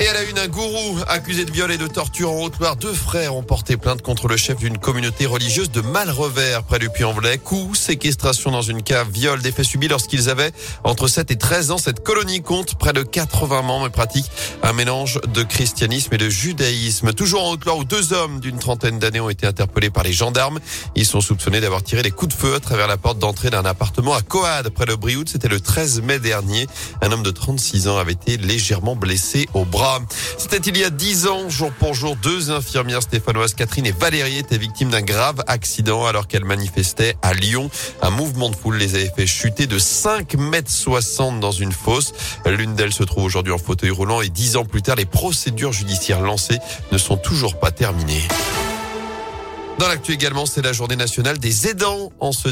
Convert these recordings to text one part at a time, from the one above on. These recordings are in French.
Et à la une, un gourou accusé de viol et de torture en Haute-Loire. Deux frères ont porté plainte contre le chef d'une communauté religieuse de Malrevers, près du Puy-en-Velay. Coup, séquestration dans une cave, viol, des faits subis lorsqu'ils avaient entre 7 et 13 ans. Cette colonie compte près de 80 membres et pratique un mélange de christianisme et de judaïsme. Toujours en Haute-Loire où deux hommes d'une trentaine d'années ont été interpellés par les gendarmes. Ils sont soupçonnés d'avoir tiré des coups de feu à travers la porte d'entrée d'un appartement à Coade, près de Brioude. C'était le 13 mai dernier. Un homme de 36 ans avait été légèrement blessé au bras. C'était il y a dix ans, jour pour jour, deux infirmières stéphanoises, Catherine et Valérie, étaient victimes d'un grave accident alors qu'elles manifestaient à Lyon. Un mouvement de foule les avait fait chuter de 5 mètres 60 dans une fosse. L'une d'elles se trouve aujourd'hui en fauteuil roulant et dix ans plus tard, les procédures judiciaires lancées ne sont toujours pas terminées. Dans l'actu également, c'est la journée nationale des aidants en ce,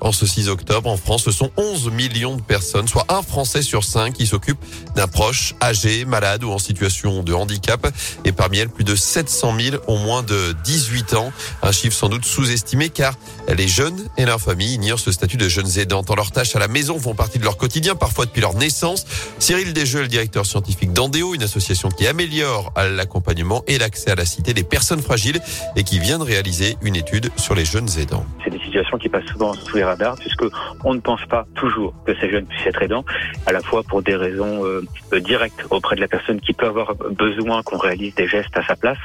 en ce 6 octobre. En France, ce sont 11 millions de personnes, soit un Français sur cinq qui s'occupe d'un proche âgé, malade ou en situation de handicap. Et parmi elles, plus de 700 000 ont moins de 18 ans. Un chiffre sans doute sous-estimé car les jeunes et leurs familles ignorent ce statut de jeunes aidants. Dans leurs tâches à la maison font partie de leur quotidien, parfois depuis leur naissance. Cyril Desjeux, le directeur scientifique d'Andéo, une association qui améliore l'accompagnement et l'accès à la cité des personnes fragiles et qui vient de réaliser une étude sur les jeunes aidants. C'est des situations qui passent souvent sous les radars puisque on ne pense pas toujours que ces jeunes puissent être aidants, à la fois pour des raisons euh, directes auprès de la personne qui peut avoir besoin qu'on réalise des gestes à sa place,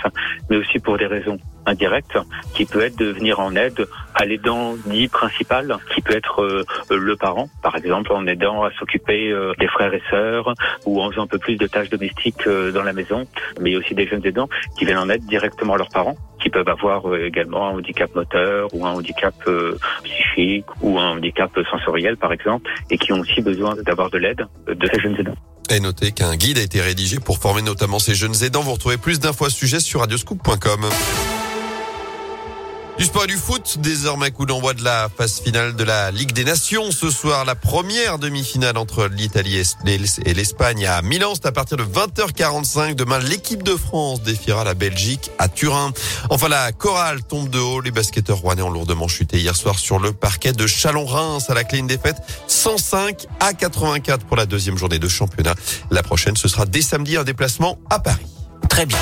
mais aussi pour des raisons indirectes qui peut être de venir en aide à l'aidant dit principal, qui peut être euh, le parent, par exemple en aidant à s'occuper euh, des frères et sœurs ou en faisant un peu plus de tâches domestiques dans la maison, mais aussi des jeunes aidants qui viennent en aide directement à leurs parents qui peuvent avoir euh, également un handicap moteur ou un handicap euh, psychique ou un handicap sensoriel par exemple et qui ont aussi besoin d'avoir de l'aide de ces jeunes aidants. Et notez qu'un guide a été rédigé pour former notamment ces jeunes aidants. Vous retrouvez plus d'infos à ce sujet sur radioscoop.com. Du sport du foot, désormais coup d'envoi de la phase finale de la Ligue des Nations. Ce soir, la première demi-finale entre l'Italie et l'Espagne à Milan. C'est à partir de 20h45. Demain, l'équipe de France défiera la Belgique à Turin. Enfin, la chorale tombe de haut. Les basketteurs rouennais ont lourdement chuté hier soir sur le parquet de Chalon-Reims à la clé une défaite 105 à 84 pour la deuxième journée de championnat. La prochaine, ce sera dès samedi un déplacement à Paris. Très bien.